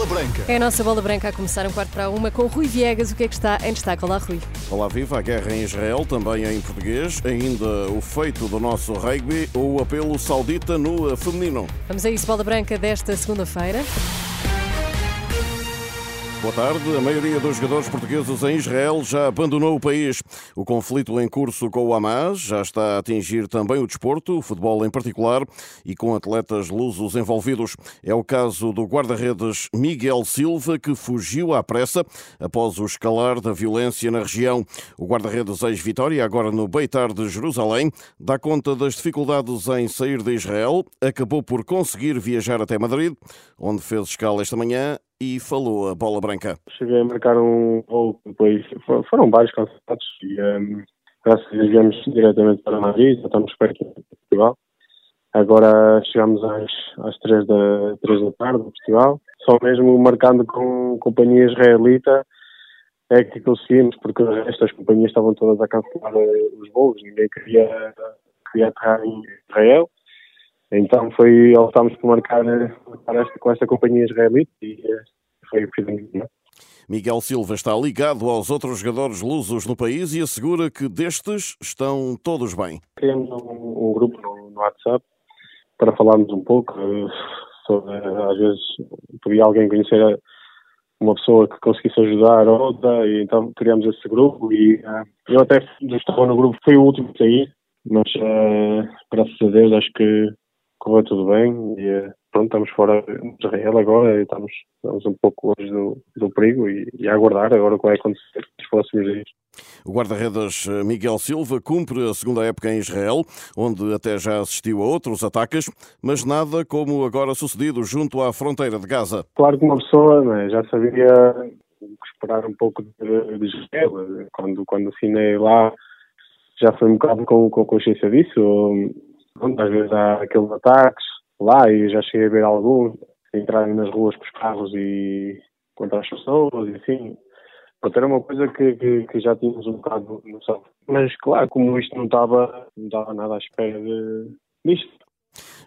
Bola Branca. É a nossa bola branca a começar um quarto para uma com Rui Viegas. O que é que está em destaque? Olá, Rui. Olá, viva a guerra em Israel, também em português. Ainda o feito do nosso rugby ou o apelo saudita no feminino. Vamos a isso, bola branca desta segunda-feira. Boa tarde. A maioria dos jogadores portugueses em Israel já abandonou o país. O conflito em curso com o Hamas já está a atingir também o desporto, o futebol em particular, e com atletas lusos envolvidos. É o caso do guarda-redes Miguel Silva, que fugiu à pressa após o escalar da violência na região. O guarda-redes ex-Vitória, agora no Beitar de Jerusalém, dá conta das dificuldades em sair de Israel, acabou por conseguir viajar até Madrid, onde fez escala esta manhã e falou a bola branca. Cheguei a marcar um voo, depois foram vários cansados e um, graças a Deus viemos diretamente para Madrid, já estamos perto do festival. Agora chegamos às, às 3 da, 3 da tarde do festival, só mesmo marcando com companhia israelita é que conseguimos, porque estas companhias estavam todas a cancelar eh, os voos, ninguém queria, queria aterrar em Israel. Então foi, optámos por marcar, marcar esta, com esta companhia israelita e eh, foi o que fizemos. É? Miguel Silva está ligado aos outros jogadores lusos no país e assegura que destes estão todos bem. Criamos um, um grupo no, no, WhatsApp para falarmos um pouco eh, sobre, às vezes, podia alguém conhecer uma pessoa que conseguisse ajudar a outra, e então criamos esse grupo e uh, eu até estava no grupo, fui o último a sair, mas uh, graças a Deus acho que correu tudo bem e eh, pronto, estamos fora de Israel agora e estamos, estamos um pouco longe do, do perigo e, e, a aguardar agora o que vai acontecer nos próximos dias. O guarda-redes eh, Miguel Silva cumpre a segunda época em Israel, onde até já assistiu a outros ataques, mas nada como agora sucedido junto à fronteira de Gaza. Claro que uma pessoa né, já sabia esperar um pouco de, de Israel. Quando, quando assinei lá, já foi um bocado com, com consciência disso pronto, às vezes há aqueles ataques lá e já cheguei a ver alguns entrarem nas ruas com os carros e contra as pessoas e assim. Pronto, era uma coisa que, que, que já tínhamos um bocado noção. Mas claro, como isto não estava, não estava nada à espera de, disto.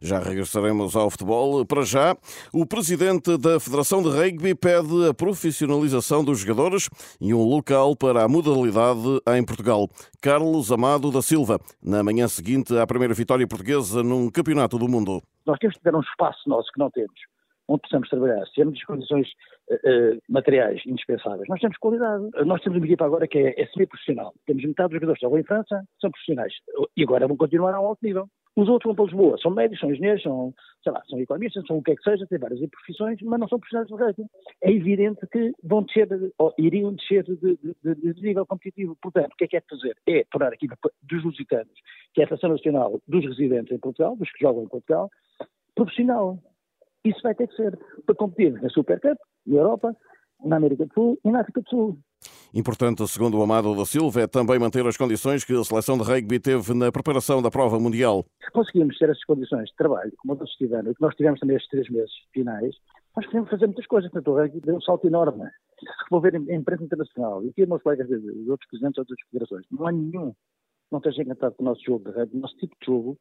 Já regressaremos ao futebol. Para já, o presidente da Federação de Rugby pede a profissionalização dos jogadores e um local para a modalidade em Portugal. Carlos Amado da Silva, na manhã seguinte à primeira vitória portuguesa num campeonato do mundo. Nós temos que ter um espaço nosso que não temos, onde possamos trabalhar. Se temos as condições uh, materiais indispensáveis, nós temos qualidade. Nós temos uma equipa agora que é, é semi-profissional. Temos metade dos jogadores que jogam em França, são profissionais. E agora vão continuar a um alto nível. Os outros vão para Lisboa, são médicos, são engenheiros, são, sei lá, são economistas, são o que é que seja, têm várias profissões, mas não são profissionais de rating. É evidente que vão descer, ou iriam descer de, de, de, de, nível competitivo. Portanto, o que é que é fazer? É tornar a equipa dos lusitanos, que é a Federação Nacional dos residentes em Portugal, dos que jogam em Portugal, profissional. Isso vai ter que ser para competir na Supercup, na Europa, na América do Sul e na África do Sul. Importante, segundo o Amado da Silva, é também manter as condições que a seleção de rugby teve na preparação da prova mundial. Se conseguimos ter essas condições de trabalho, como outros tiveram, e que nós tivemos também estes três meses finais, nós podemos fazer muitas coisas. Portanto, o rugby deu um salto enorme. Se for ver em imprensa internacional, e aqui meus colegas dos outros presidentes de outras federações, não há nenhum não esteja encantado com o nosso jogo de rugby, o nosso tipo de jogo,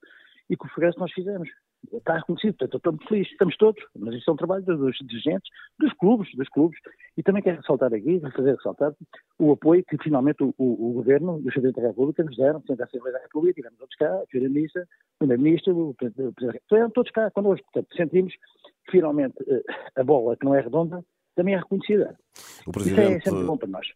e com o progresso que nós fizemos está reconhecido, portanto, estou muito feliz, estamos todos, mas isto é um trabalho dos dirigentes, dos clubes, dos clubes, e também quero ressaltar aqui, fazer ressaltar o apoio que finalmente o, o, o Governo e o Presidente da República nos deram, sendo a Assembleia da República, tivemos todos cá, a Primeira-Ministra, o Primeiro-Ministro, o Presidente da República, todos cá connosco, portanto, sentimos que finalmente eh, a bola, que não é redonda, também é reconhecida. O Presidente... Isso é sempre bom para nós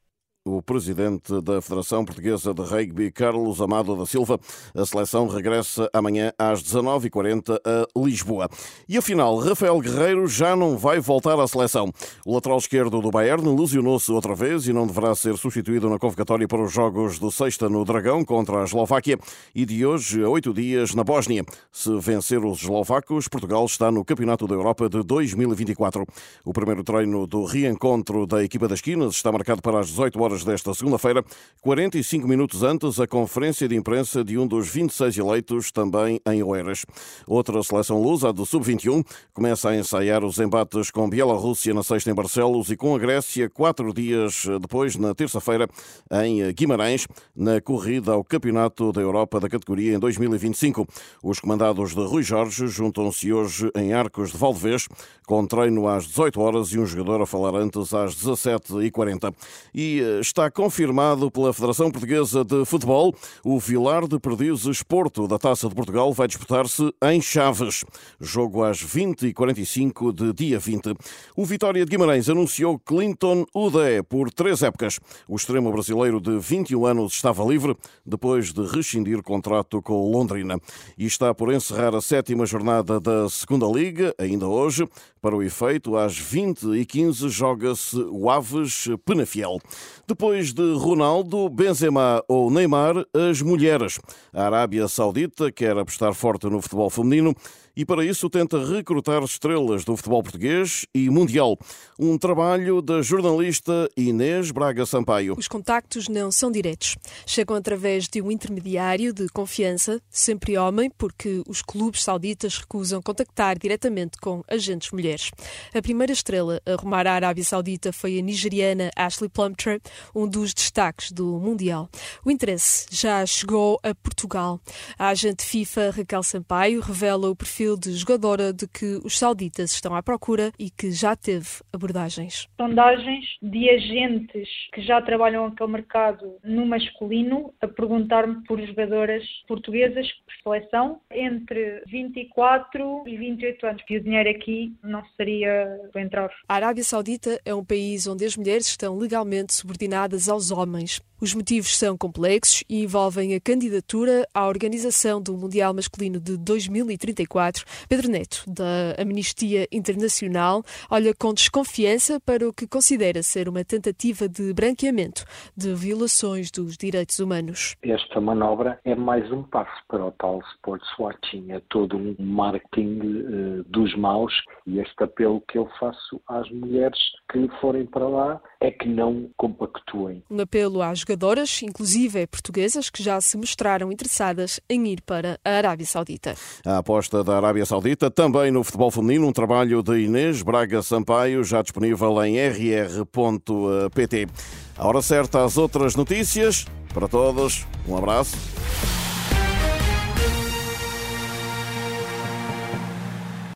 o presidente da Federação Portuguesa de Rugby, Carlos Amado da Silva. A seleção regressa amanhã às 19h40 a Lisboa. E afinal, Rafael Guerreiro já não vai voltar à seleção. O lateral esquerdo do Bayern lesionou-se outra vez e não deverá ser substituído na convocatória para os jogos do Sexta no Dragão contra a Eslováquia e de hoje a oito dias na Bósnia. Se vencer os eslovacos, Portugal está no Campeonato da Europa de 2024. O primeiro treino do reencontro da equipa das Quinas está marcado para as 18 horas horas desta segunda-feira, 45 minutos antes, a conferência de imprensa de um dos 26 eleitos, também em Oeiras. Outra seleção lusa, a do Sub-21, começa a ensaiar os embates com Bielorrússia na sexta em Barcelos e com a Grécia quatro dias depois, na terça-feira, em Guimarães, na corrida ao Campeonato da Europa da categoria em 2025. Os comandados de Rui Jorge juntam-se hoje em Arcos de Valdevez, com treino às 18 horas e um jogador a falar antes às 17h40. E está confirmado pela Federação Portuguesa de Futebol o Vilar de Perdizes Porto da Taça de Portugal vai disputar-se em Chaves. Jogo às 20h45 de dia 20. O Vitória de Guimarães anunciou Clinton Udé por três épocas. O extremo brasileiro de 21 anos estava livre depois de rescindir contrato com Londrina. E está por encerrar a sétima jornada da Segunda Liga, ainda hoje. Para o efeito, às 20h15 joga-se o Aves Penafiel. Depois de Ronaldo, Benzema ou Neymar, as mulheres. A Arábia Saudita quer apostar forte no futebol feminino e para isso tenta recrutar estrelas do futebol português e mundial. Um trabalho da jornalista Inês Braga Sampaio. Os contactos não são diretos. Chegam através de um intermediário de confiança, sempre homem, porque os clubes sauditas recusam contactar diretamente com agentes mulheres. A primeira estrela a rumar à Arábia Saudita foi a nigeriana Ashley Plumtree, um dos destaques do Mundial. O interesse já chegou a Portugal. A agente FIFA Raquel Sampaio revela o perfil perfil de jogadora de que os sauditas estão à procura e que já teve abordagens. Sondagens de agentes que já trabalham aquele mercado no masculino a perguntar-me por jogadoras portuguesas por seleção entre 24 e 28 anos. E o dinheiro aqui não seria para entrar. A Arábia Saudita é um país onde as mulheres estão legalmente subordinadas aos homens. Os motivos são complexos e envolvem a candidatura à organização do Mundial Masculino de 2034. Pedro Neto, da Amnistia Internacional, olha com desconfiança para o que considera ser uma tentativa de branqueamento de violações dos direitos humanos. Esta manobra é mais um passo para o tal sports watching, é todo um marketing uh, dos maus e este apelo que eu faço às mulheres que forem para lá é que não compactuem. Um apelo às jogadoras, inclusive portuguesas, que já se mostraram interessadas em ir para a Arábia Saudita. A aposta da Arábia Saudita também no futebol feminino, um trabalho de Inês Braga Sampaio, já disponível em rr.pt. A hora certa às outras notícias. Para todos, um abraço.